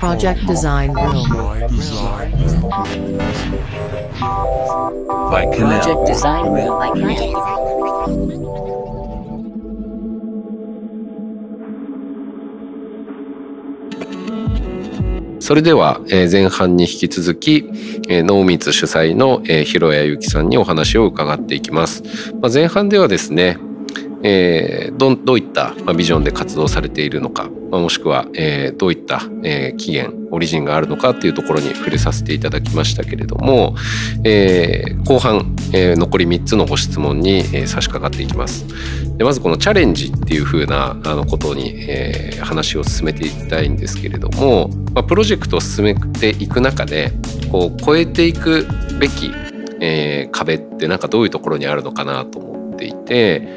Project Design Room. by Canal. Project Design Room by Canal. それでは、えー前半に引き続き、えー、濃密主催の、えー、広谷由紀さんにお話を伺っていきます。まあ、前半ではですね、えーどどういった、ビジョンで活動されているのか、まあもしくは、えーどういった、えー起源オリジンがあるのかっていうところに触れさせていただきましたけれども、えー後半、えー残り3つのご質問に、えー差し掛かっていきます。でまずこのチャレンジっていう風なあのことに、えー話を進めていきたいんですけれども、まあ、プロジェクトを進めていく中でこう超えていくべき、えー壁ってなんかどういうところにあるのかなと思っていて、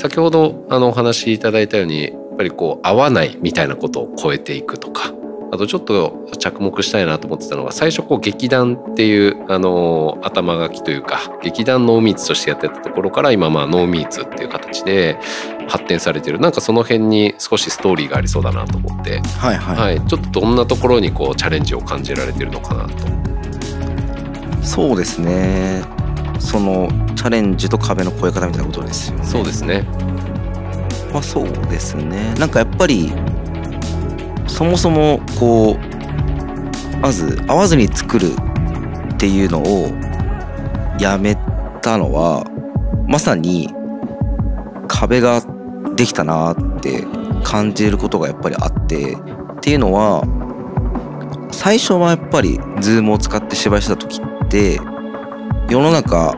先ほどあのお話しいただいたようにやっぱりこう合わないみたいなことを超えていくとかあとちょっと着目したいなと思ってたのが最初こう劇団っていうあの頭書きというか劇団ノーミーツとしてやってたところから今まあノーミーツっていう形で発展されてる。なんかその辺に少しストーリーがありそうだなと思って、はいはい、はい、ちょっとどんなところにこうチャレンジを感じられてるのかなと。そうですねそのチャレンジと壁の越え方みたいなことですよねそうですね。まあそうですねなんかやっぱりそもそもこうまず会わずに作るっていうのをやめたのはまさに壁ができたなって感じることがやっぱりあってっていうのは最初はやっぱり Zoom を使って芝居した時って世の中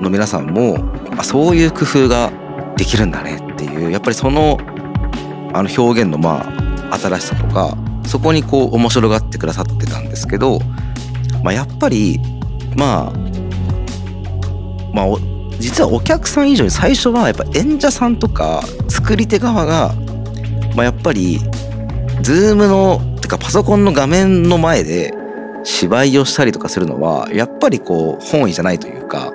の皆さんもあそういう工夫ができるんだねっていうやっぱりそのあの表現のまあ新しさとかそこにこう面白がってくださってたんですけど、まあ、やっぱりまあまあ実はお客さん以上に最初はやっぱ演者さんとか作り手側が、まあ、やっぱり Zoom のてかパソコンの画面の前で芝居をしたりとかするのはやっぱりこう本意じゃないというか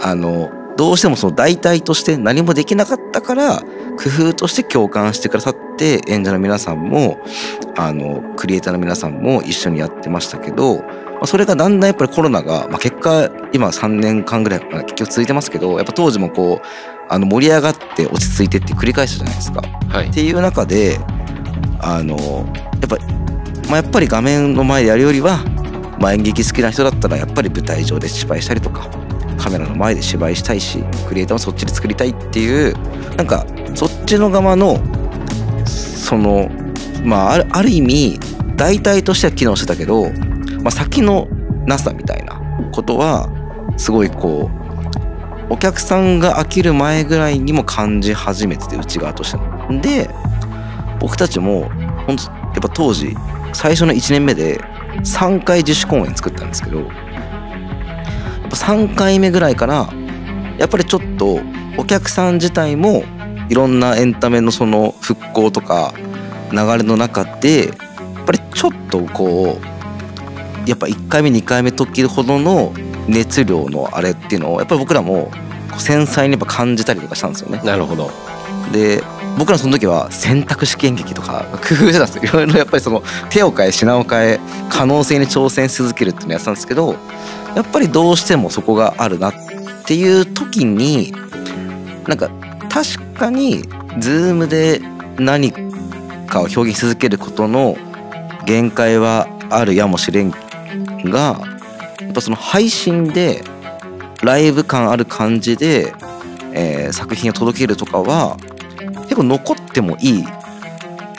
あのどうしてもその代替として何もできなかったから工夫として共感してくださって演者の皆さんもあのクリエイターの皆さんも一緒にやってましたけど、まあ、それがだんだんやっぱりコロナが、まあ、結果今3年間ぐらいまあ結局続いてますけどやっぱ当時もこうあの盛り上がって落ち着いてって繰り返したじゃないですか。はいっていう中であのやっぱ,、まあ、やっぱり画面の前でやるよりは、まあ、演劇好きな人だったらやっぱり舞台上で芝居したりとかカメラの前で芝居したいしクリエイターもそっちで作りたいっていうなんかそっちの側のそのまああるある意味代替としては機能してたけど、まあ、先のなさみたいなことはすごいこうお客さんが飽きる前ぐらいにも感じ始めてて内側としても。で僕たちも本当やっぱ当時最初の1年目で3回自主公演作ったんですけどやっぱ3回目ぐらいからやっぱりちょっとお客さん自体もいろんなエンタメのその復興とか流れの中でやっぱりちょっとこうやっぱ1回目2回目時ほどの熱量のあれっていうのをやっぱり僕らも繊細にやっぱ感じたりとかしたんですよね。なるほど。で僕らその時は選択式演劇とか工夫してたんですよ。いろいろやっぱりその手を変え品を変え可能性に挑戦し続けるっていうのをやってたんですけどやっぱりどうしてもそこがあるなっていう時になんか確かに Zoom で何かを表現し続けることの限界はあるやもしれんがやっぱその配信でライブ感ある感じで、えー作品を届けるとかは結構残ってもいい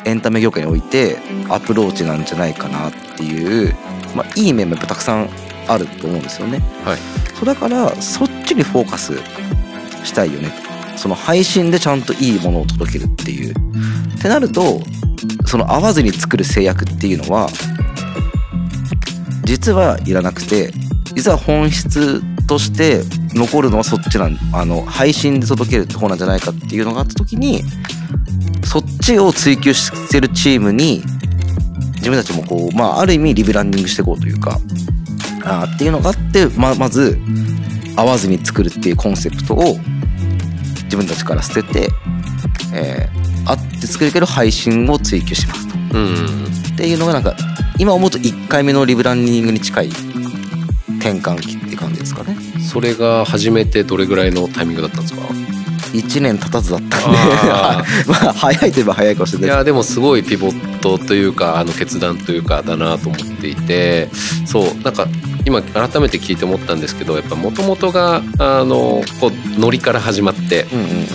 エンタメ業界においてアプローチなんじゃないかなっていう、まあ、いい面もやっぱたくさんあると思うんですよね。はいそうだからそっちにフォーカスしたいよねその配信でちゃんといいものを届けるっていう。ってなるとその合わずに作る制約っていうのは実はいらなくて実は本質として残るのはそっちなんあの配信で届けるって方なんじゃないかっていうのがあった時にそっちを追求してるチームに自分たちもこうまあある意味リブランディングしていこうというかあーっていうのがあってままず合わずに作るっていうコンセプトを自分たちから捨てて、えー、あって作れるけど配信を追求しますと。うんっていうのがなんか今思うと1回目のリブランディングに近い転換期って感じですかねそれが始めてどれぐらいのタイミングだったんですか？1年経たずだったんで。あ まあ早いといえば早いかもしれいない。やでもすごいピボットというかあの決断というかだなと思っていてそうなんか今改めて聞いて思ったんですけどやっぱもともとがあのこうノリから始まって、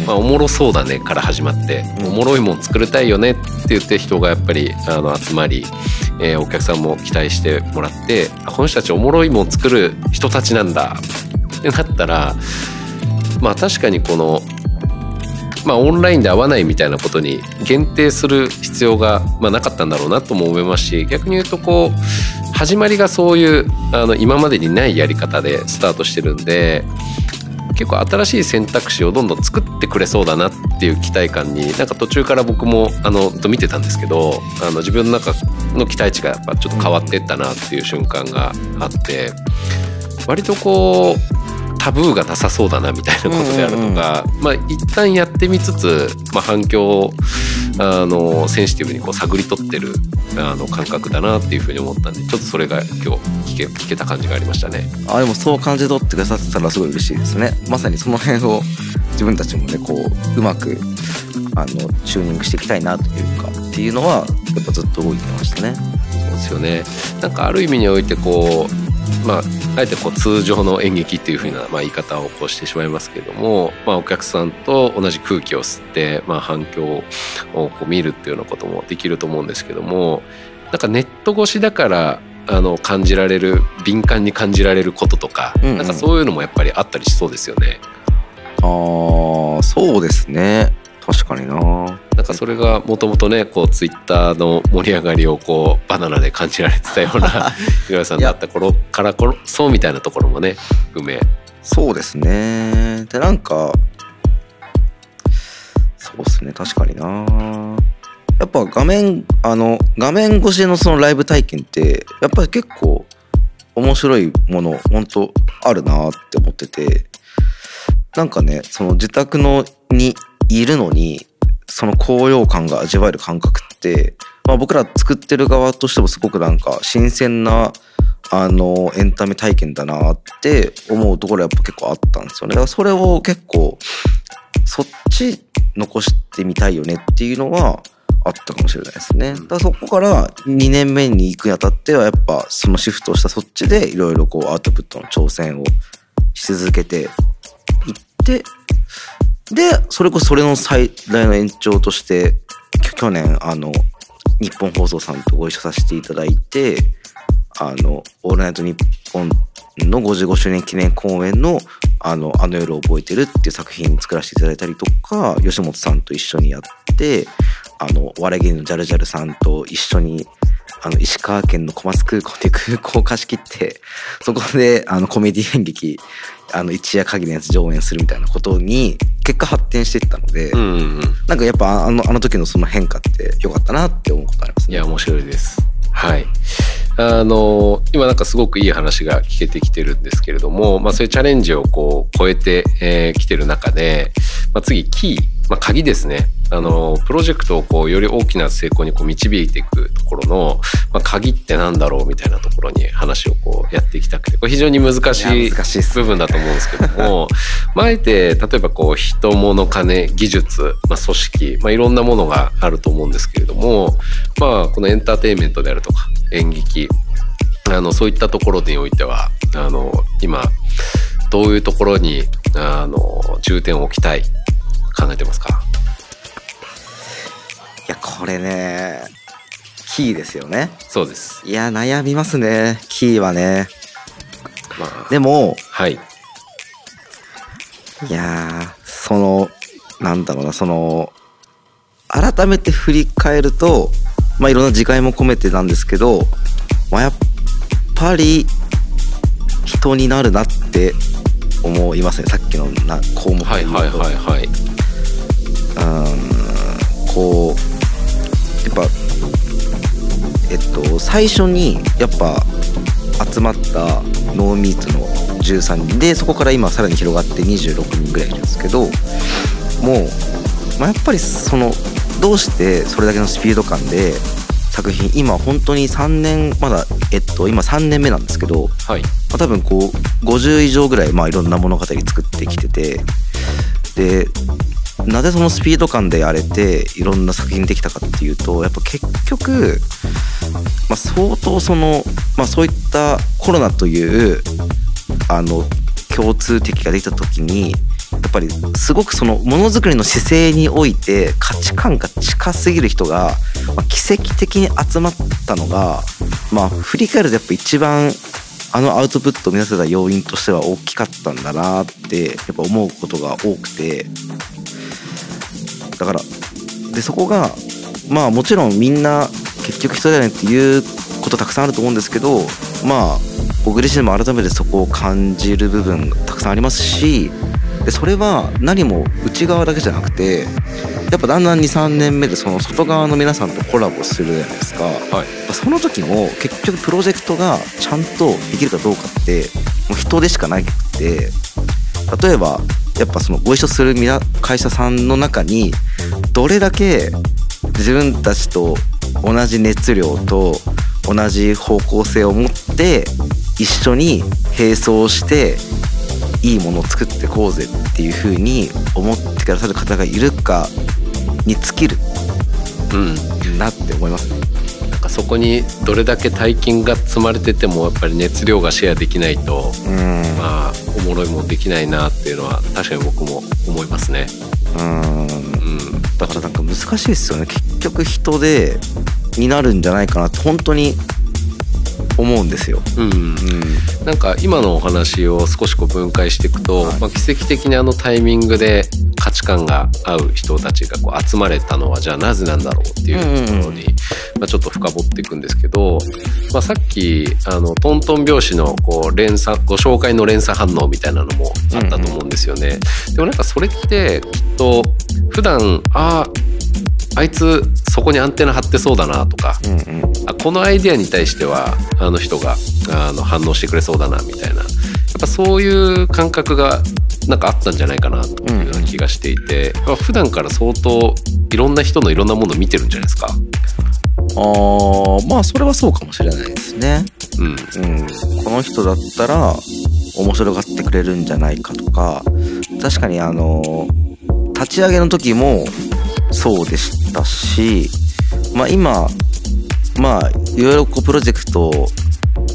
まあ、おもろそうだねから始まって、うん。おもろいもん作りたいよねって言って人がやっぱりあの集まり、えーお客さんも期待してもらってあこの人たちおもろいもん作る人たちなんだってなったらまあ確かにこのまあ、オンラインで会わないみたいなことに限定する必要が、まあ、なかったんだろうなとも思いますし逆に言うとこう始まりがそういうあの今までにないやり方でスタートしてるんで結構新しい選択肢をどんどん作ってくれそうだなっていう期待感になんか途中から僕もあのと見てたんですけどあの自分の中の期待値がやっぱちょっと変わってったなっていう瞬間があって割とこうタブーがなさそうだなみたいなことであるとか、まあ一旦やってみつつ、まあ、反響をあのセンシティブにこう探り取ってるあの感覚だなっていうふうに思ったんでちょっとそれが今日聞け聞けた感じがありましたね。あでもそう感じ取ってくださってたらすごい嬉しいですね。まさにその辺を自分たちもねこううまくあのチューニングしていきたいなというかっていうのはやっぱずっと動いてましたね。そうですよね。なんかある意味においてこうまああえてこう通常の演劇っていう風なまあ言い方をこうしてしまいますけれども、まあ、お客さんと同じ空気を吸って、まあ、反響をこう見るっていうようなこともできると思うんですけどもなんかネット越しだからあの感じられる敏感に感じられることとか、うんうん。なんかそういうのもやっぱりあったりしそうですよね。あーそうですね。確かにななんかそれがもともとねこうツイッターの盛り上がりをこうバナナで感じられてたような 井上さんだった頃からこそみたいなところもね含めそうですね。でなんかそうですね確かにな。やっぱ画面あの画面越しのそのライブ体験ってやっぱり結構面白いもの本当あるなって思っててなんかねその自宅のにいるのにその高揚感が味わえる感覚って、まあ、僕ら作ってる側としてもすごくなんか新鮮なあのエンタメ体験だなって思うところやっぱ結構あったんですよねだからそれを結構そっち残してみたいよねっていうのはあったかもしれないですね。だからそこから2年目に行くにあたってはやっぱそのシフトをしたそっちでいろいろこうアウトプットの挑戦をし続けていってでそれこそそれの最大の延長として去年あの日本放送さんとご一緒させていただいてあの「オールナイトニッポン」の55周年記念公演の「あのあの夜を覚えてる」っていう作品作らせていただいたりとか吉本さんと一緒にやってあのお笑い芸人のジャルジャルさんと一緒にあの石川県の小松空港で空港を貸し切ってそこであのコメディ演劇あの一夜限りのやつ上演するみたいなことに結果発展していったので、うんうんうんなんかやっぱあのあの時のその変化って良かったなって思うことありますね。いや面白いです。はい。あの今なんかすごくいい話が聞けてきてるんですけれども、まあ、そういうチャレンジをこう超えてき、えー来てる中で、まあ、次キー、まあ、鍵ですねあのプロジェクトをこうより大きな成功にこう導いていくところの、まあ、鍵ってなんだろうみたいなところに話をこうやっていきたくてこれ非常に難しい部分だと思うんですけどもまああえて例えばこう人物金技術、まあ、組織、まあ、いろんなものがあると思うんですけれどもまあこのエンターテインメントであるとか演劇あのそういったところにおいてはあの今どういうところにあの重点を置きたい考えてますか？いやこれねキーですよね。そうです。いや悩みますねキーはね。まあ、でもはい。いやーそのなんだろうなその改めて振り返るとまあいろんな自戒も込めてなんですけど、まあ、やっぱり人になるなって思いますねさっきのな項目ではい言うとはいはいはい。うーんこうえっと最初にやっぱ集まったノーミーツの13人。でそこから今さらに広がって26人ぐらいいるんですけどもう、まあ、やっぱりそのどうしてそれだけのスピード感で作品今本当に3年まだえっと今3年目なんですけど、まはい。あ、多分こう50以上ぐらいまあいろんな物語作ってきててでなぜそのスピード感でやれていろんな作品できたかっていうとやっぱ結局、まあ、相当その、まあ、そういったコロナというあの共通敵ができた時にやっぱりすごくそのものづくりの姿勢において価値観が近すぎる人が、まあ、奇跡的に集まったのがまあ振り返るとやっぱ一番あのアウトプットを目指せた要因としては大きかったんだなってやっぱ思うことが多くて。だからでそこがまあもちろんみんな結局人だよねっていうことたくさんあると思うんですけどまあ僕自身も改めてそこを感じる部分がたくさんありますしでそれは何も内側だけじゃなくてやっぱだんだん23年目でその外側の皆さんとコラボするじゃないですか。はいその時の結局プロジェクトがちゃんとできるかどうかってもう人でしかなくて例えばやっぱそのご一緒する皆会社さんの中にどれだけ自分たちと同じ熱量と同じ方向性を持って一緒に並走していいものを作ってこうぜっていう風に思ってくださる方がいるかに尽きるうんなって思いますね。なんかそこにどれだけ大金が積まれててもやっぱり熱量がシェアできないとうんまあおもろいもんできないなっていうのは確かに僕も思いますね。うんうん、だからなんか難しいですよね。結局人でになるんじゃないかなって本当に思うんですよ。うんうん。なんか今のお話を少しこう分解していくと、はい。まあ、奇跡的にあのタイミングで価値観が合う人たちがこう集まれたのはじゃあなぜなんだろうっていうところに、まあ、ちょっと深掘っていくんですけど、まあ、さっきあのトントン拍子のこう連鎖ご紹介の連鎖反応みたいなのもあったと思うんですよね。でもなんかそれってきっと普段あああいつそこにアンテナ張ってそうだなとか、うんうん。あこのアイデアに対してはあの人があの反応してくれそうだなみたいな。やっぱそういう感覚がなんかあったんじゃないかなっていうような気がしていて、まあ普段から相当いろんな人のいろんなものを見てるんじゃないですか？あーまあそれはそうかもしれないですね。うん。うん、この人だったら面白がってくれるんじゃないかとか確かにあの立ち上げの時もそうでしたし、まあ、今まあいろいろこうプロジェクト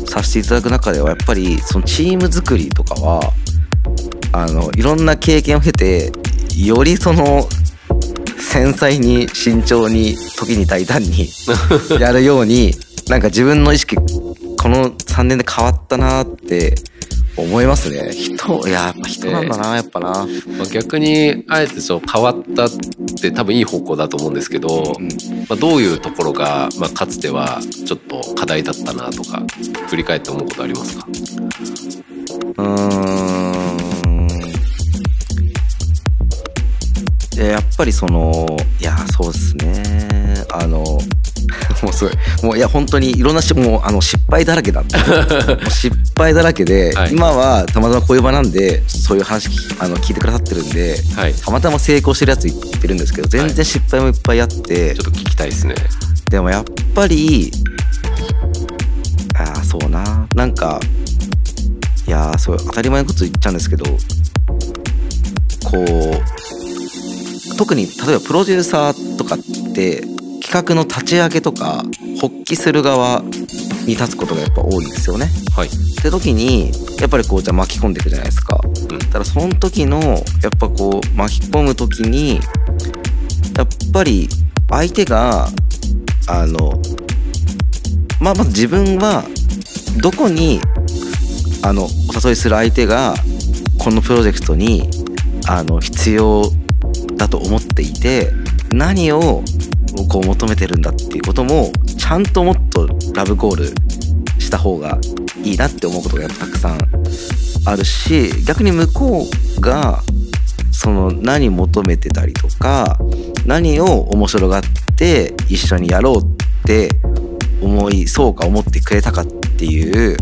させていただく中ではやっぱりそのチーム作りとかはあのいろんな経験を経てよりその繊細に慎重に時に大胆にやるようになんか自分の意識この3年で変わったなって思いますね。人いややっぱ人なんだな、やっぱな、まあ、逆にあえてそう変わったって多分いい方向だと思うんですけど、うん。まあ、どういうところが、まあ、かつてはちょっと課題だったなとか振り返って思うことありますか？うーん。でやっぱりそのいやそうですね。あのすごい。もういや本当にいろんなしもうあの失敗だらけなんで。失敗だらけで、はい。今はたまたまこういう場なんでそういう話聞あの聞いてくださってるんではい。ちょたまたま成功してるやつ言ってるんですけど全然失敗もいっぱいあって、っと聞きたいですね。でもやっぱりああそうな。なんかいやーそう当たり前のこと言っちゃうんですけどこう特に例えばプロデューサーとかって企画の立ち上げとか発起する側に立つことがやっぱ多いんですよね。はい、って時にやっぱりこうじゃあ巻き込んでいくじゃないですか。うんただその時のやっぱこう巻き込む時にやっぱり相手があのまあまず自分はどこにあのお誘いする相手がこのプロジェクトにあの必要だと思っていて何をこう求めてるんだっていうこともちゃんともっとラブコールした方がいいなって思うことがやっぱたくさんあるし逆に向こうがその何求めてたりとか何を面白がって一緒にやろうって思いそうか思ってくれたかっていう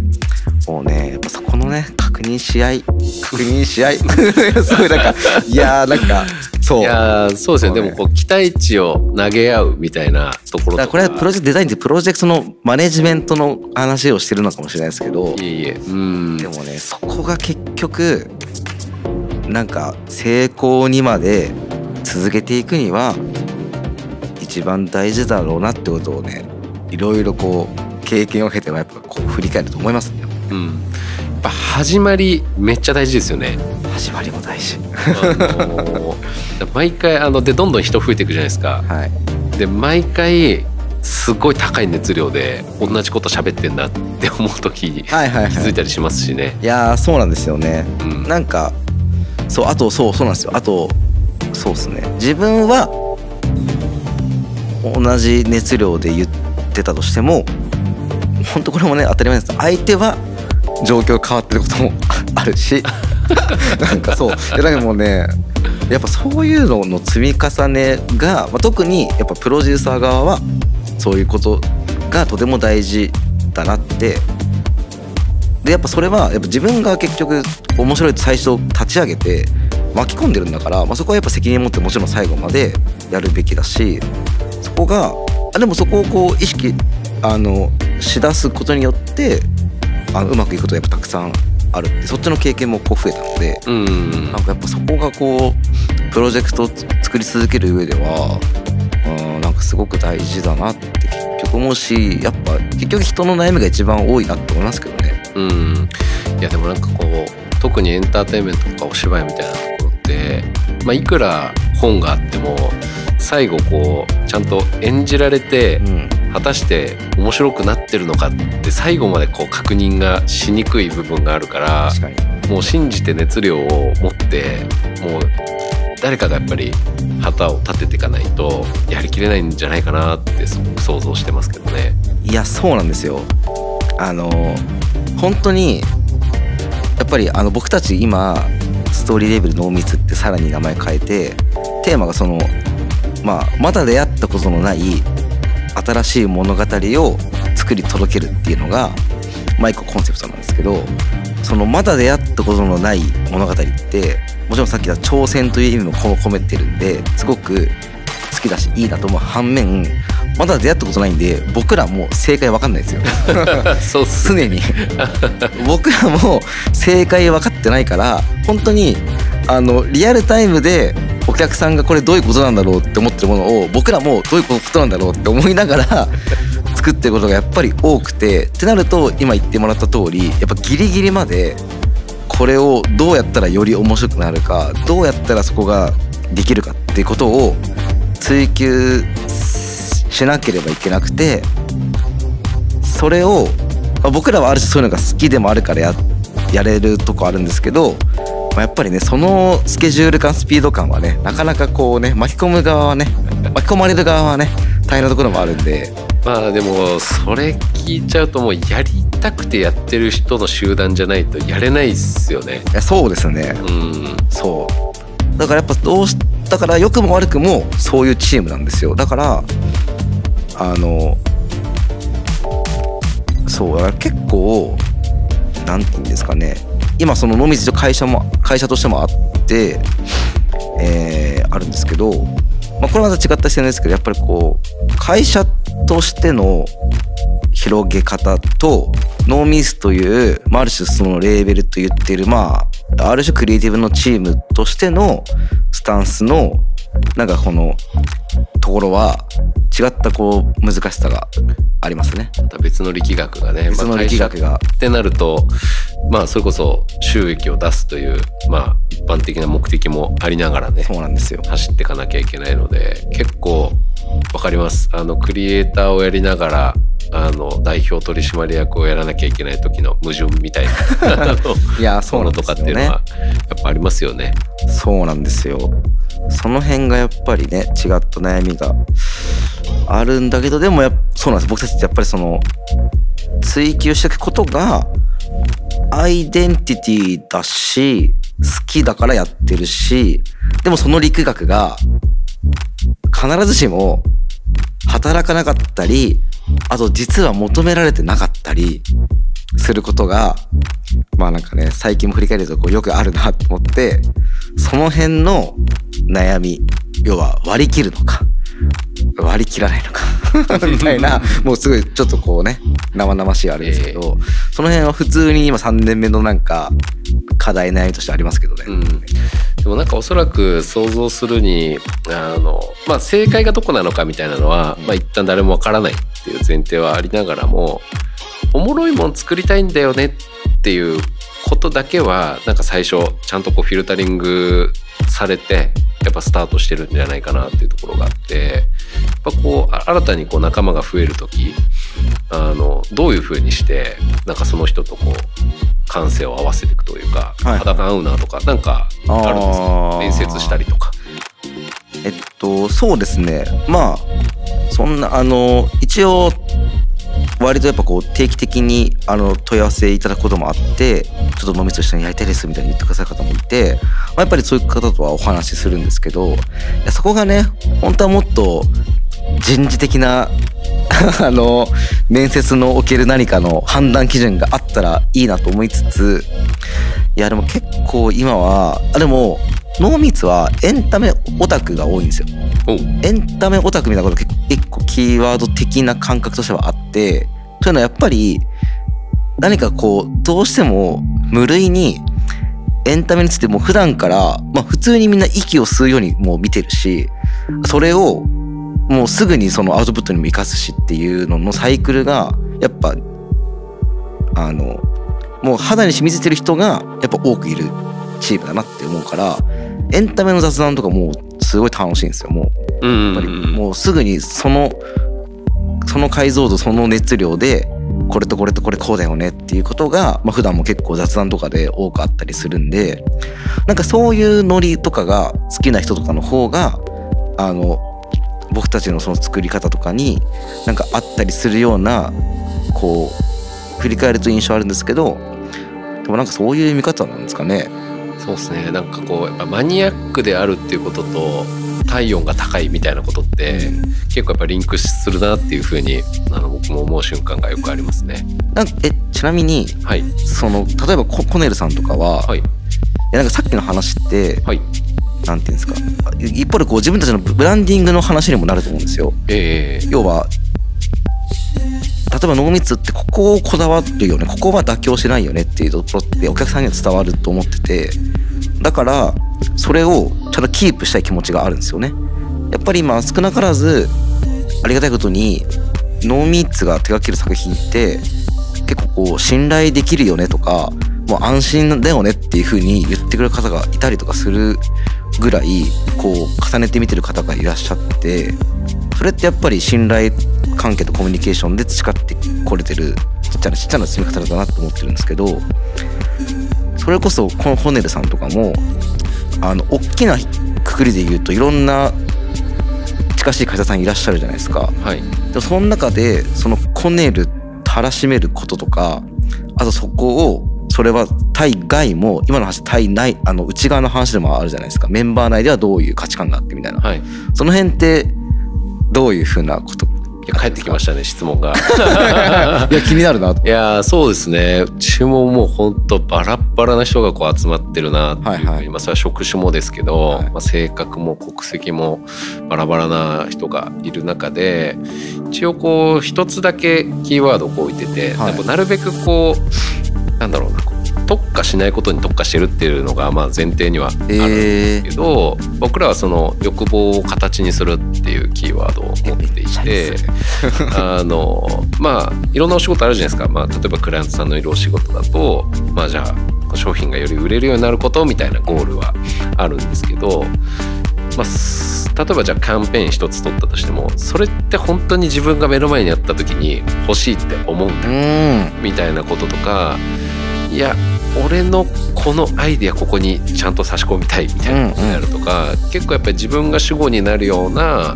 もうねやっぱそこのね確認し合い確認し合い。すごいなんかいやーなんかそう。いやーそうですね。でもこう期待値を投げ合うみたいなところだこれはプロジェクトデザインってプロジェクトのマネジメントの話をしてるのかもしれないですけど。いえいえ。うん。でもねそこが結局なんか成功にまで続けていくには一番大事だろうなってことをねいろいろこう経験を経てやっぱこう振り返ると思いますね。うんぱ始まりめっちゃ大事ですよね。始まりも大事。あのー毎回あのでどんどん人増えていくじゃないですか。はい。で毎回すごい高い熱量で同じこと喋ってんだって思う時に気づいたりしますしね。いやーそうなんですよね。うん。なんかそうあとそうそうなんですよ。あとそうですね。自分は同じ熱量で言ってたとしても本当これもね当たり前です。相手は状況変わってることもあるし なんかそう。でなんかもうねやっぱそういうのの積み重ねが、まあ、特にやっぱプロデューサー側はそういうことがとても大事だなって。でやっぱそれはやっぱ自分が結局面白いと最初立ち上げて巻き込んでるんだから、まあ、そこはやっぱ責任持ってもちろん最後までやるべきだしそこがあでもそこをこう意識あのしだすことによってあのうまくいくことがやっぱたくさんあるってそっちの経験もこう増えたのでうん。なんかやっぱそこがこうプロジェクトを作り続ける上ではうんなんかすごく大事だなって結局思うしやっぱ結局人の悩みが一番多いなって思いますけどね。うん。いやでもなんかこう特にエンターテインメントとかお芝居みたいなところって、まあ、いくら本があっても最後こうちゃんと演じられてうん。果たして面白くなってるのかって最後までこう確認がしにくい部分があるからもう信じて熱量を持ってもう誰かがやっぱり旗を立てていかないとやりきれないんじゃないかなってすごく想像してますけどね。いやそうなんですよ。あの本当にやっぱりあの僕たち今ストーリーレベル濃密ってさらに名前変えてテーマがそのまあまだ出会ったことのない新しい物語を作り届けるっていうのがまあ一個コンセプトなんですけどそのまだ出会ったことのない物語ってもちろんさっき言った挑戦という意味も込めてるんですごく好きだしいいなと思う反面まだ出会ったことないんで僕らも正解わかんないですよ。そうっす常に。僕らも正解分かってないから本当にあのリアルタイムでお客さんがこれどういうことなんだろうって思ってるものを僕らもどういうことなんだろうって思いながら 作ってることがやっぱり多くてってなると今言ってもらった通りやっぱギリギリまでこれをどうやったらより面白くなるかどうやったらそこができるかっていうことを追求しなければいけなくてそれを、まあ僕らはある種そういうのが好きでもあるからややれるとこあるんですけど、まあ、やっぱりねそのスケジュール感スピード感はねなかなかこうね巻き込む側はね巻き込まれる側はね大変なところもあるんで。まあでもそれ聞いちゃうともうやりたくてやってる人の集団じゃないとやれないっすよね。いやそうですね。うん。そう。だからやっぱどうしだから良くも悪くもそういうチームなんですよ。だからあのそうだから結構なんて言うんですかね今その濃密会社も会社としてもあってえーあるんですけど、まあ、これはまた違った視点ですけどやっぱりこう会社としての広げ方とノーミスという、まあ、ある種そのレーベルと言っているまあある種クリエイティブのチームとしてのスタンスのなんかこのところは違ったこう難しさがありますね。また別の力学がね別の力学がまあってなるとまあそれこそ収益を出すというまあ一般的な目的もありながらねそうなんですよ。走っていかなきゃいけないので結構わかりますあのクリエイターをやりながらあの代表取締役をやらなきゃいけない時の矛盾みたいな いやそうものとなんですよねかっていうのは。やっぱありますよね。そうなんですよ。その辺がやっぱりね違った悩みがあるんだけどでもやっそうなんです僕たちってやっぱりその追求していくことがアイデンティティだし好きだからやってるしでもその力学が必ずしも働かなかったりあと実は求められてなかったりすることがまあなんかね最近も振り返るとこうよくあるなと思ってその辺の悩み要は割り切るのか。割り切らないのか。みたいなもうすごいちょっとこうね生々しいあれですけど、その辺は普通に今3年目のなんか課題悩みとしてありますけどね。うん、でもなんかおそらく想像するにあの、まあ、正解がどこなのかみたいなのは、まあ、一旦誰もわからないっていう前提はありながらもおもろいもん作りたいんだよねっていうことだけはなんか最初ちゃんとこうフィルタリングされてやっぱスタートしてるんじゃないかなっていうところがあってやっぱこうあ新たにこう仲間が増える時あのどういうふうにしてなんかその人とこう感性を合わせていくというか、はい。肌が合うなとかなんかあるんですか？面接したりとか。えっとそうですね。まあそんなあの一応割とやっぱこう定期的にあの問い合わせいただくこともあってちょっと飲みと一緒にやりたいですみたいに言ってくださる方もいて、まあ、やっぱりそういう方とはお話しするんですけどいやそこがね本当はもっと人事的な あの面接のおける何かの判断基準があったらいいなと思いつついやでも結構今はあでも濃密はエンタメオタクが多いんですよ。エンタメオタクみたいなこと結構キーワード的な感覚としてはあってというのはやっぱり何かこうどうしても無類にエンタメについてもう普段から、まあ、普通にみんな息を吸うようにもう見てるしそれをもうすぐにそのアウトプットにも生かすしっていうののサイクルがやっぱあのもう肌に染みついてる人がやっぱ多くいるチームだなって思うからエンタメの雑談とかもうすごい楽しいんですよもううんやっぱりもうすぐにそのその解像度その熱量でこれとこれとこれこうだよねっていうことが、まあ、普段も結構雑談とかで多くあったりするんでなんかそういうノリとかが好きな人とかの方があの僕たちのその作り方とかになんかあったりするようなこう振り返ると印象あるんですけどでもなんかそういう見方なんですかね。そうですね。なんかこうやっぱマニアックであるっていうことと体温が高いみたいなことって結構やっぱリンクするなっていうふうにあの僕も思う瞬間がよくありますね。なんかえちなみにはい。その例えばココネルさんとかは、はい。いやなんかさっきの話ってはい。なんていうんですか一方でこう自分たちのブランディングの話にもなると思うんですよ。ええ。要は例えば濃密ってここをこだわるよねここは妥協しないよねっていうところってお客さんには伝わると思っててだからそれをちゃんとキープしたい気持ちがあるんですよね。やっぱり今少なからずありがたいことにノーミーツが手掛ける作品って結構こう信頼できるよねとかもう安心だよねっていう風に言ってくれる方がいたりとかするぐらいこう重ねて見てる方がいらっしゃってれってやっぱり信頼関係とコミュニケーションで培ってこれてるちっちゃなちっちゃな積み方だなと思ってるんですけどそれこそこのホネルさんとかもあの大きなくくりで言うといろんな近しい会社さんいらっしゃるじゃないですか。はい。でもその中でそのこねるたらしめることとかあとそこをそれは対外も今の話対内あの内側の話でもあるじゃないですか。メンバー内ではどういう価値観があってみたいな、はいい。その辺ってどういうふうなこと？や帰ってきましたね質問が。いや気になるな。といやーそうですね。うちももうほんとバラッバラな人がこう集まってるなっていうふうに、はいはい。まあそれは職種もですけど、はい。まあ、性格も国籍もバラバラな人がいる中で一応こう一つだけキーワードをこう置いてて、はい。なるべくこうなんだろうなこう特化しないことに特化してるっていうのがまあ前提にはあるんですけど、僕らはその欲望を形にするっていうキーワードを持っていて。あのまあいろんなお仕事あるじゃないですか、まあ、例えばクライアントさんのいるお仕事だとまあじゃあ商品がより売れるようになることみたいなゴールはあるんですけど、まあ、す例えばじゃあキャンペーン一つ取ったとしてもそれって本当に自分が目の前にあった時に欲しいって思うんだみたいなこととかいや俺のこのアイディアここにちゃんと差し込みたいみたいなことになるとか、結構やっぱり自分が主語になるような、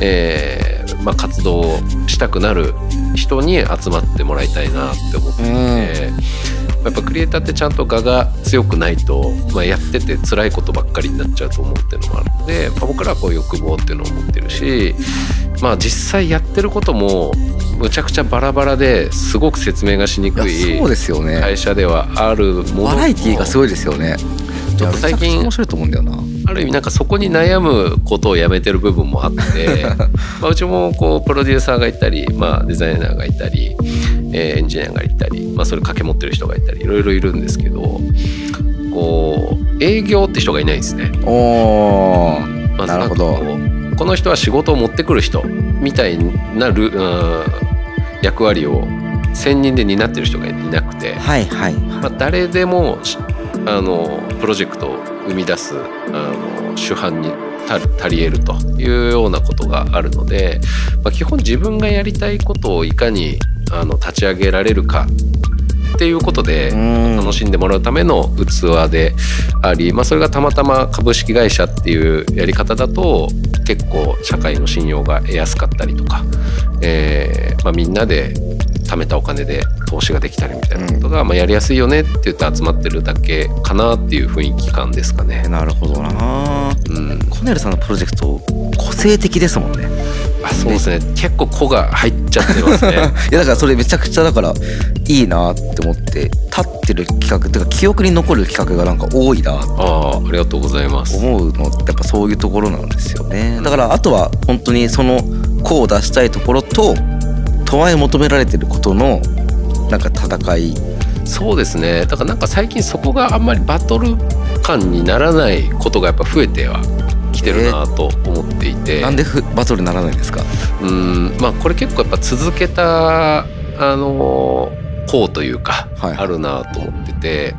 えーまあ、活動をしたくなる人に集まってもらいたいなって思っていて。やっぱクリエイターってちゃんと我が強くないと、まあ、やってて辛いことばっかりになっちゃうと思うっていうのもあるので、まあ、僕らはこう欲望っていうのを持ってるしまあ実際やってることもむちゃくちゃバラバラですごく説明がしにくいそうですよね。会社ではあるもののバラエティーがすごいですよね。ちょっと最近面白いと思うんだよな。ある意味なんかそこに悩むことをやめてる部分もあって まあうちもこうプロデューサーがいたり、まあ、デザイナーがいたり、えーエンジニアがいたり、まあ、それ掛け持ってる人がいたりいろいろいるんですけどこう営業って人がいないんですね。おー。まずなるほどこの人は仕事を持ってくる人みたいなるうん役割を専任で担ってる人がいなくて、はいはい。まあ、誰でもしあのプロジェクトを生み出すあの主犯に足足り得るというようなことがあるので、まあ、基本自分がやりたいことをいかにあの立ち上げられるかっていうことでうん。楽しんでもらうための器であり、まあ、それがたまたま株式会社っていうやり方だと結構社会の信用が得やすかったりとか、えーまあ、みんなで貯めたお金で投資ができたりみたいなことが、まあ、やりやすいよねって言って集まってるだけかなっていう雰囲気感ですかね。なるほどな。うん、コネルさんのプロジェクト個性的ですもんねあそうですね。結構子が入っちゃってますね。いやだからそれめちゃくちゃだからいいなって思って立ってる企画っていうか記憶に残る企画がなんか多いなってああありがとうございます。思うのってやっぱそういうところなんですよね。だからあとは本当にその子を出したいところととはいえ求められてることのなんか戦い。そうですね。だからなんか最近そこがあんまりバトル感にならないことがやっぱ増えてはきてるなと思っていて、なんでふバトルにならないんですか？うんまあこれ結構やっぱ続けたあのこうというか、はい。あるなと思ってて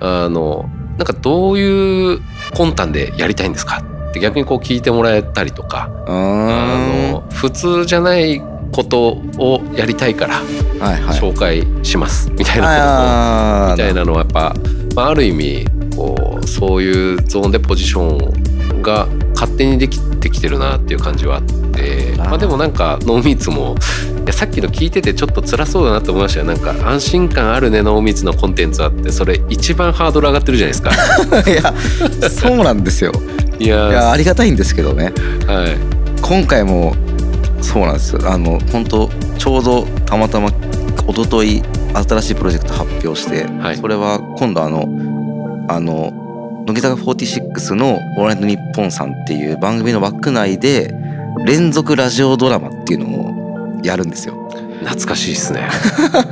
あのなんかどういう魂胆でやりたいんですか？って逆にこう聞いてもらえたりとかあんの普通じゃないことをやりたいから紹介します。みたいなことみたいなのはやっぱ、まあ、ある意味こうそういうゾーンでポジションが勝手にできてきてるなっていう感じはあってまあ、でもなんかノーミーツもいやさっきの聞いててちょっと辛そうだなと思いました。よなんか安心感あるねノーミーツのコンテンツあってそれ一番ハードル上がってるじゃないですか。いやそうなんですよ。いやいやありがたいんですけどね。はい。今回もそうなんですよ。あの本当ちょうどたまたま一昨日新しいプロジェクト発表して、はい。それは今度あのあの乃木坂46の「オールナイトニッポン」さんっていう番組の枠内で連続ラジオドラマっていうのをやるんですよ。懐かしいですね。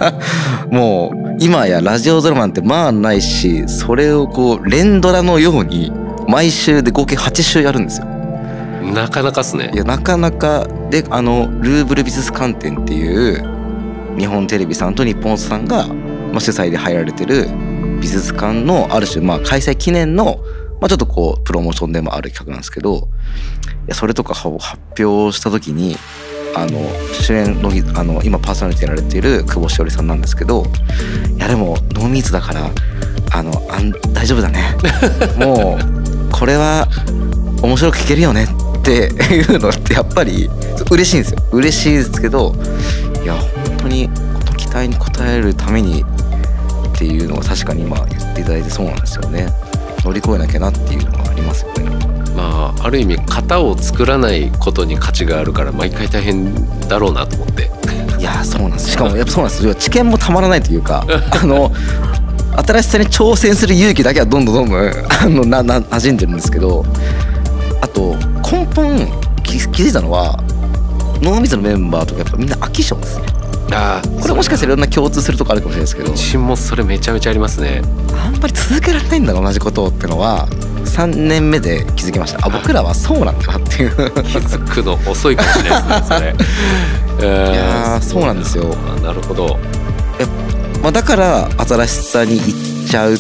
もう今やラジオドラマなんてまあないしそれをこう連ドラのように毎週で合計8週やるんですよ。なかなかっすねい。やなかなかであのルーブル美術館展っていう日本テレビさんと日本さんが、まあ、主催で入られてる美術館のある種まあ開催記念の、まあ、ちょっとこうプロモーションでもある企画なんですけどいやそれとかを発表した時にあの主演のあの今パーソナリティやられている久保しおりさんなんですけどいやでもノーミーツだからあのあん大丈夫だね。もうこれは面白く聞けるよねっていうのってやっぱり嬉しいんですよ。嬉しいですけどいや本当にこの期待に応えるためにっていうのは確かに今言っていただいてそうなんですよね。乗り越えなきゃなっていうのがありますよね。まあある意味型を作らないことに価値があるから毎回大変だろうなと思って。いやそうなんです。しかもやっぱそうなんです。よ知見もたまらないというか あの新しさに挑戦する勇気だけはどんどんどんどんあのなな馴染んでるんですけどあと根本気気づいたのは脳みそのメンバーとかやっぱみんな飽き性ですねああこれもしかしたらいろんな共通するとこあるかもしれないですけどうちもそれめちゃめちゃありますね。あんまり続けられないんだな同じことをってのは3年目で気づきましたあ僕らはそうなんだなっていう気づくの遅いかもしれないですねそれ。い いやーそうなんですよなるほど。まあ、だから新しさに行っちゃう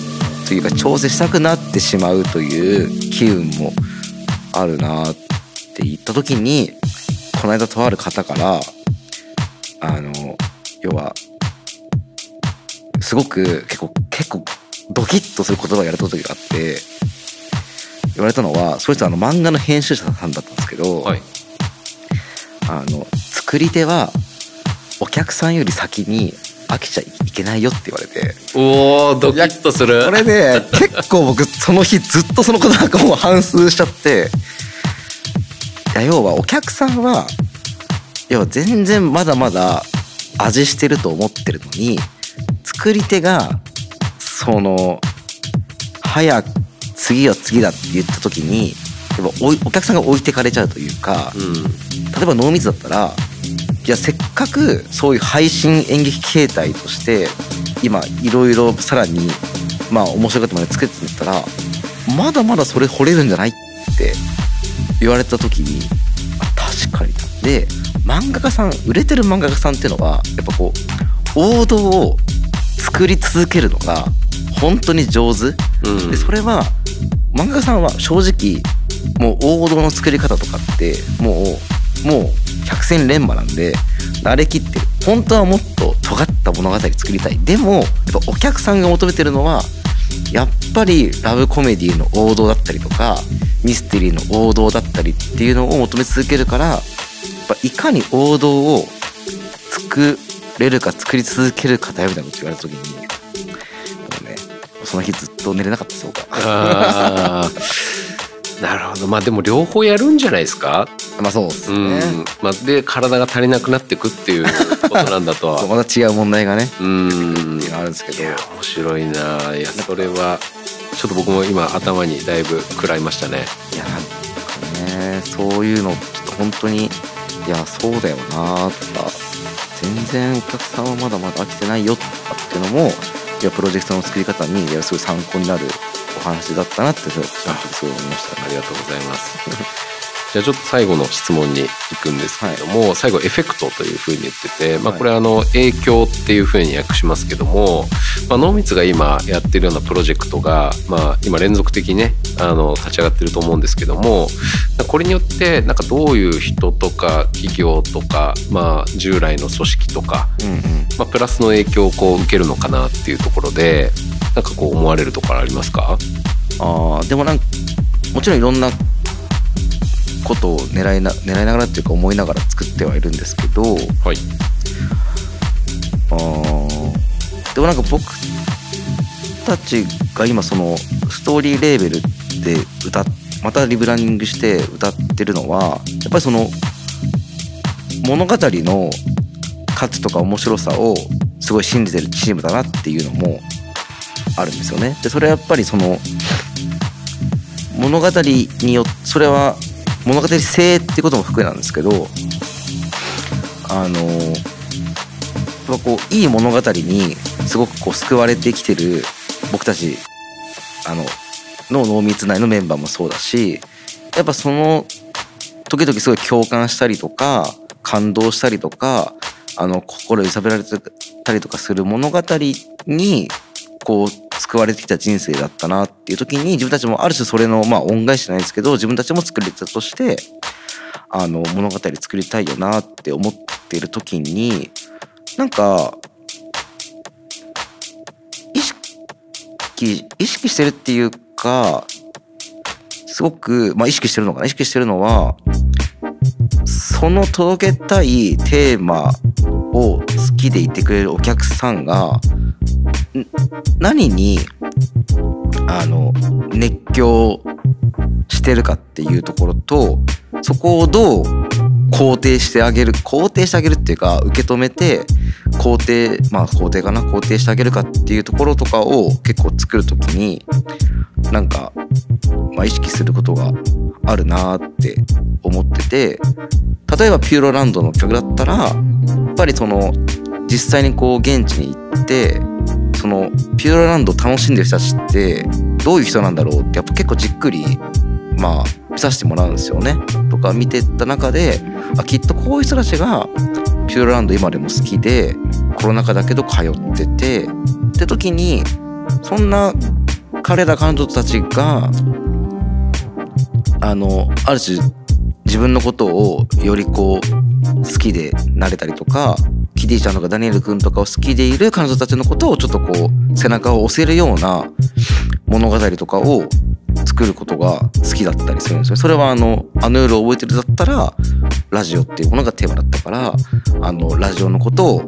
というか調整したくなってしまうという機運もあるなって言った時にこの間とある方からあの要はすごく結構結構ドキッとする言葉をやれた時があって言われたのはその人はあの漫画の編集者さんだったんですけど、はい。あの作り手はお客さんより先に飽きちゃいけないよって言われておおドキッとする。これね結構僕その日ずっとそのことなんかもう反芻しちゃっていや要はお客さんは要は全然まだまだ味してると思ってるのに作り手がその早く次は次だって言った時にやっぱおいお客さんが置いてかれちゃうというかうん。例えば濃密だったらじゃあせっかくそういう配信演劇形態として今いろいろさらにまあ面白いことまで作ってんだったらまだまだそれ掘れるんじゃないって言われた時にあ確かに。なで漫画家さん売れてる漫画家さんっていうのはやっぱこう王道を作り続けるのが本当に上手。うん。でそれは漫画家さんは正直もう王道の作り方とかってもうもう百戦錬磨なんで慣れきってる本当はもっと尖った物語作りたい。でもやっぱお客さんが求めてるのはやっぱりラブコメディの王道だったりとかミステリーの王道だったりっていうのを求め続けるからぱいかに王道を作れるか作り続けるかだよみたいなこと言われた時にもうねその日ずっと寝れなかったです僕は。あー。なるほど。まあでも両方やるんじゃないですか、まあそうですうん。ね。まあ、で体が足りなくなってくっていうことなんだと そうはまた違う問題がね、うん。あるんですけど。面白いな。いやそれはちょっと僕も今頭にだいぶ食らいましたね。いやなんかねそういうのちょっと本当にいやそうだよなとか全然お客さんはまだまだ飽きてないよとかっていうのもいやプロジェクトの作り方にいやすごい参考になるお話だったなってそれその時すごい思いましたね。ありがとうございますじゃあちょっと最後の質問に行くんですけれども、最後エフェクトというふうに言ってて、まあ、はい。これあの影響っていうふうに訳しますけども、まあ、濃密が今やってるようなプロジェクトが、まあ、今連続的にねあの立ち上がってると思うんですけどもこれによってなんかどういう人とか企業とか、まあ、従来の組織とか、うんうん。まあ、プラスの影響をこう受けるのかなっていうところでなんかこう思われるところありますか？あーでもなんかもちろんいろんなことを狙いな狙いながらっていうか思いながら作ってはいるんですけどはいでもなんか僕たちが今そのストーリーレーベルで歌っまたリブランディングして歌ってるのはやっぱりその物語の価値とか面白さをすごい信じてるチームだなっていうのもあるんですよね。でそれはやっぱりその物語によそれは物語性ってことも含めなんですけどあのやっぱこういい物語にすごくこう救われてきてる僕たちあのの濃密内のメンバーもそうだしやっぱその時々すごい共感したりとか感動したりとかあの心揺さぶられたりとかする物語にこう救われてきた人生だったなっていう時に自分たちもある種それのまあ恩返しじゃないですけど自分たちも作れたとしてあの物語作りたいよなって思ってる時になんか意識意識してるっていうかすごく、まあ、意識してるのかな？意識してるのはその届けたいテーマを好きでいてくれるお客さんが何にあの熱狂してるかっていうところとそこをどう肯定してあげる肯定してあげるっていうか受け止めて肯定まあ肯定かな？肯定してあげるかっていうところとかを結構作る時になんか、まあ、意識することがあるなーって思ってて例えばピューロランドの曲だったらやっぱりその実際にこう現地に行ってそのピューロランドを楽しんでる人たちってどういう人なんだろうってやっぱ結構じっくりまあ見させてもらうんですよね。とか見てった中であきっとこういう人たちがピューロランド今でも好きでコロナ禍だけど通っててって時にそんな彼ら彼女たちがあのある種自分のことをよりこう好きでなれたりとかキティちゃんとかダニエル君とかを好きでいる彼女たちのことをちょっとこう背中を押せるような物語とかを作ることが好きだったりするんですよ。それはあの「あの夜を覚えてる」だったらラジオっていうものがテーマだったからあのラジオのことを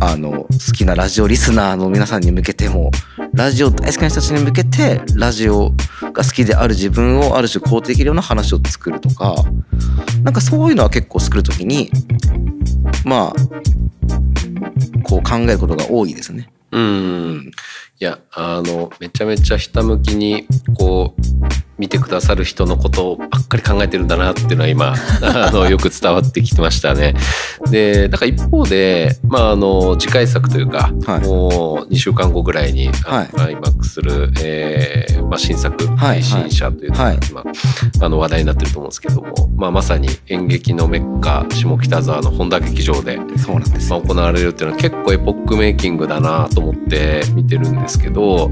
あの好きなラジオリスナーの皆さんに向けてもラジオ大好きな人たちに向けてラジオが好きである自分をある種肯定できるような話を作るとかなんかそういうのは結構作る時にまあこう考えることが多いですね。うんいやあのめちゃめちゃひたむきにこう見てくださる人のことばっかり考えてるんだなっていうのは今 あのよく伝わってきてましたね。でだから一方で、まあ、あの次回作というか、はい。もう2週間後ぐらいに、あはい開幕する、えーまあ、新作はい配信者というのが、はい。今あの話題になってると思うんですけども、まあ、まさに演劇のメッカ下北沢の本田劇場でそうなんですよ。まあ、行われるっていうのは結構エポックメイキングだなと思って見てるんですけど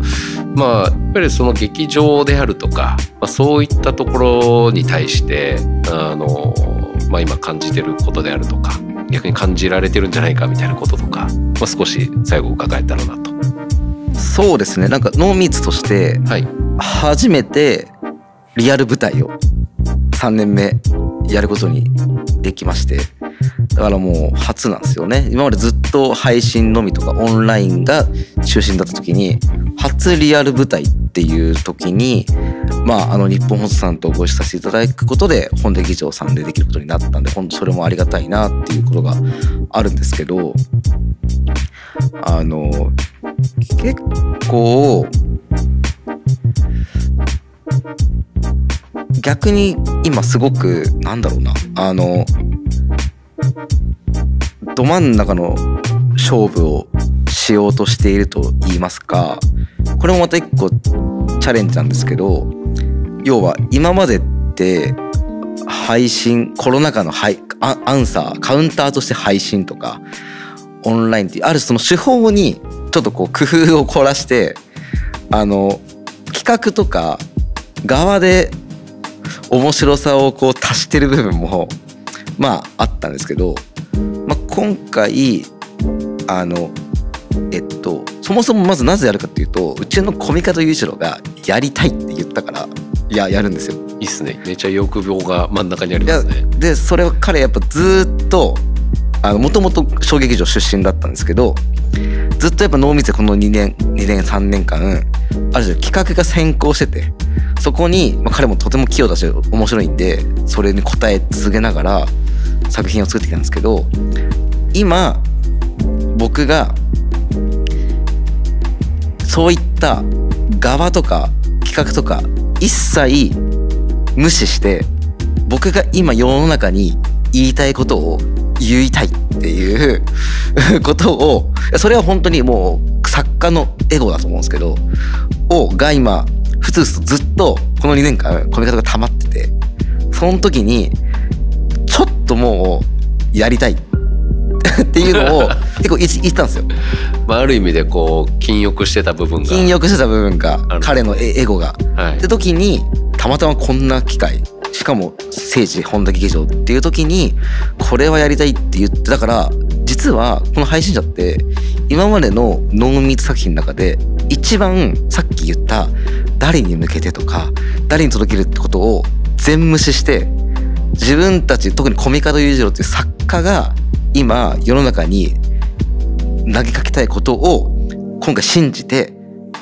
まあやっぱりその劇場であるとか、まあ、そういったところに対してあの、まあ、今感じてることであるとか逆に感じられてるんじゃないかみたいなこととか、まあ、少し最後伺えたらなと。そうですね。なんかノーミーツとしてはい、初めてリアル舞台を3年目やることにできましてだからもう初なんですよね。今までずっと配信のみとかオンラインが中心だった時に初リアル舞台っていう時にまああの日本放送さんとご一緒させていただくことで本田議長さんでできることになったんで本当それもありがたいなっていうことがあるんですけどあの結構逆に今すごくなんだろうなあのど真ん中の勝負をしようとしていると言いますかこれもまた一個チャレンジなんですけど要は今までって配信コロナ禍のアアンサーカウンターとして配信とかオンラインっていうあるその手法にちょっとこう工夫を凝らしてあの企画とか側で面白さをこう足してる部分もまああったんですけど、まあ、今回あのえっとそもそもまずなぜやるかっていうとうちのコミカド裕次郎がやりたいって言ったからいややるんですよ。いいっすねめちゃ欲望が真ん中にありますね。でそれは彼やっぱずーっともともと小劇場出身だったんですけどずっとやっぱ濃密でこの2年2年3年間ある種企画が先行しててそこに、まあ、彼もとても器用だし面白いんでそれに応え続けながら作品を作ってきたんですけど今僕がそういった側とか企画とか一切無視して僕が今世の中に言いたいことを言いたいっていう ことをそれは本当にもう作家のエゴだと思うんですけどをが今ふつふつとずっとこの2年間込み方が溜まっててその時にちょっともうやりたい。っていうのを 結構言言ったんですよ。まあ、ある意味でこう禁欲してた部分が。禁欲してた部分が彼のエエゴが。はい。って時にたまたまこんな機会。しかも聖地本田劇場っていう時にこれはやりたいって言ってだから実はこの配信者って今までのノンミーツ作品の中で一番さっき言った誰に向けてとか誰に届けるってことを全無視して自分たち特にコミカド裕次郎っていう作家が今世の中に投げかけたいことを今回信じて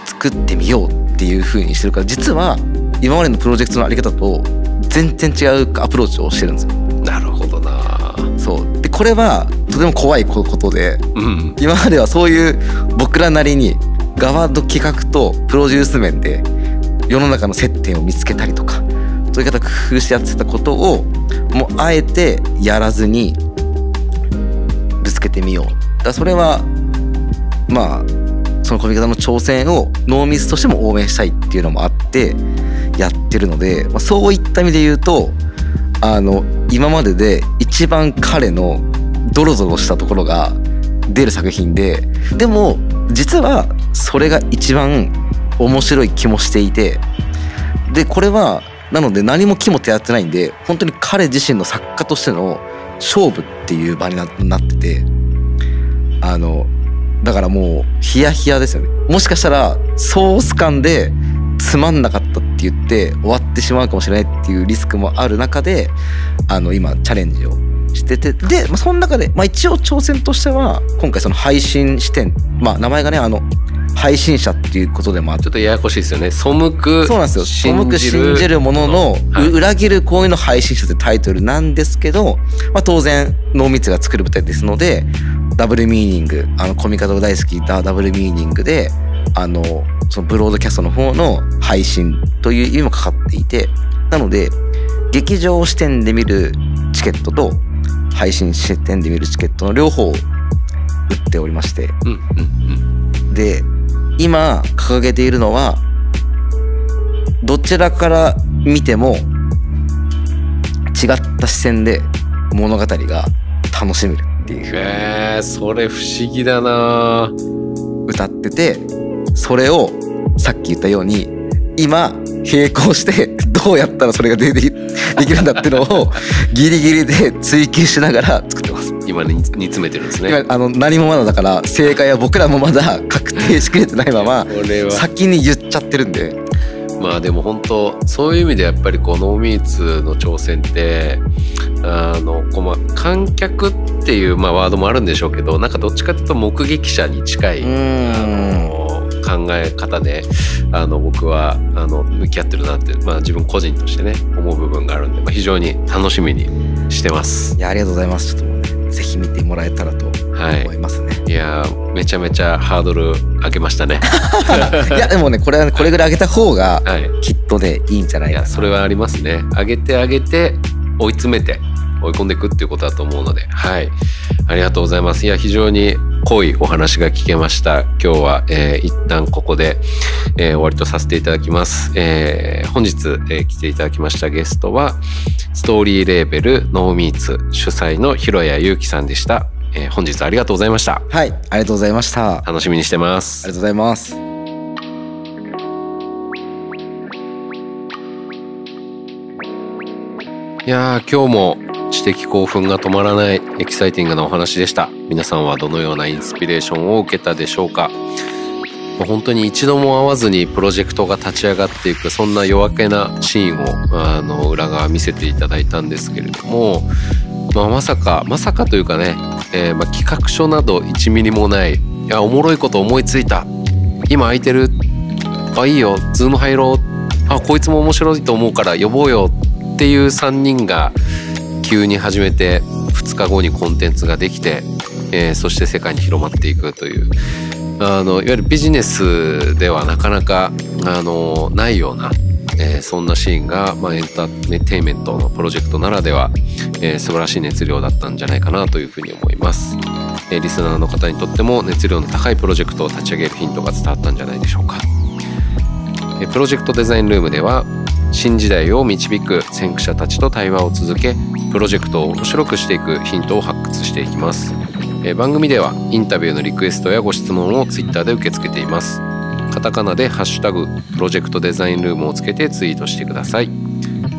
作ってみようっていう風にしてるから実は今までのプロジェクトのあり方と全然違うアプローチをしてるんですよ。なるほどな。そう。でこれはとても怖いことでうん。今まではそういう僕らなりに側の企画とプロデュース面で世の中の接点を見つけたりとかそういう方工夫してやってたことをもうあえてやらずにぶつけてみよう。だそれはまあそのコミ方の挑戦をノーミスとしても応援したいっていうのもあってやってるので、まあ、そういった意味で言うとあの今までで一番彼のドロドロしたところが出る作品ででも実はそれが一番面白い気もしていてでこれはなので何も気も手当てないんで本当に彼自身の作家としての勝負っていう場にななっててあのだからもうヒヤヒヤですよね。もしかしたらソース感でつまんなかったって言って終わってしまうかもしれないっていうリスクもある中であの今チャレンジをしててで、まあ、その中で、まあ、一応挑戦としては今回その配信視点まあ名前がねあの配信者っていうことでもあって。ちょっとややこしいですよね。背くそうなんですよ。背く信じるものの、はい。う裏切る行為の配信者ってタイトルなんですけど、まあ、当然濃密が作る舞台ですのでダブルミーニングあのコミカド大好きダダブルミーニングであのそのブロードキャストの方の配信という意味もかかっていてなので劇場視点で見るチケットと配信視点で見るチケットの両方を売っておりまして。うんうん。で今掲げているのはどちらから見ても違った視線で物語が楽しめるっていうえー、それ不思議だな歌っててそれをさっき言ったように今並行して どうやったらそれがでできできるんだっていうのをギリギリで追求しながら作ってます。今に煮詰めてるんですね。今あの何もまだだから正解は僕らもまだ 確定しきれてないまま先に言っちゃってるんで。まあでも本当そういう意味でやっぱりこうノーミーツの挑戦ってあのこうまあ観客っていうまあワードもあるんでしょうけどなんかどっちかというと目撃者に近い、あの考え方であの僕はあの向き合ってるなって、まあ、自分個人としてね思う部分があるんで、まあ、非常に楽しみにしてます。いやありがとうございますぜひ見てもらえたらとはい。思いますね、いやーめちゃめちゃハードル上げましたね。い、やでもねこれはねこれぐらい上げた方がはい。きっとねいいんじゃないいかな。やそれはありますね。上げて上げて追い詰めて追い込んでいくっていうことだと思うのではい。ありがとうございます。いや非常に濃いお話が聞けました。今日は、えー一旦ここで、えー終わりとさせていただきます、えー本日、えー来ていただきましたゲストはストーリーレーベルノーミーツ主催の広谷祐樹さんでした、えー本日ありがとうございました。はいありがとうございました。あり楽しみにしてます。がとうございます。いやー今日も知的興奮が止まらないエキサイティングなお話でした。皆さんはどのようなインスピレーションを受けたでしょうか？本当に一度も会わずにプロジェクトが立ち上がっていくそんな夜明けなシーンをあの裏側見せていただいたんですけれども、まあ、まさかまさかというかね、えーまあ企画書など1ミリもないいやおもろいこと思いついた。今空いてる？あいいよ。 Zoom 入ろう。あこいつも面白いと思うから呼ぼうよ。っていう3人が急に始めて2日後にコンテンツができて、えーそして世界に広まっていくという。あのいわゆるビジネスではなかなかあのないような、えーそんなシーンが、まあ、エンターテインメントのプロジェクトならでは、えー素晴らしい熱量だったんじゃないかなというふうに思います、えーリスナーの方にとっても熱量の高いプロジェクトを立ち上げるヒントが伝わったんじゃないでしょうか。えープロジェクトデザインルームでは新時代を導く先駆者たちと対話を続けプロジェクトを面白くしていくヒントを発掘していきます。えー番組ではインタビューのリクエストやご質問を Twitter で受け付けています。カタカナで「ハッシュタグプロジェクトデザインルーム」をつけてツイートしてください。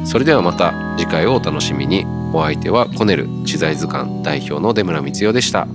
それではまた次回をお楽しみに。お相手はコネル知財図鑑代表の出村光代でした。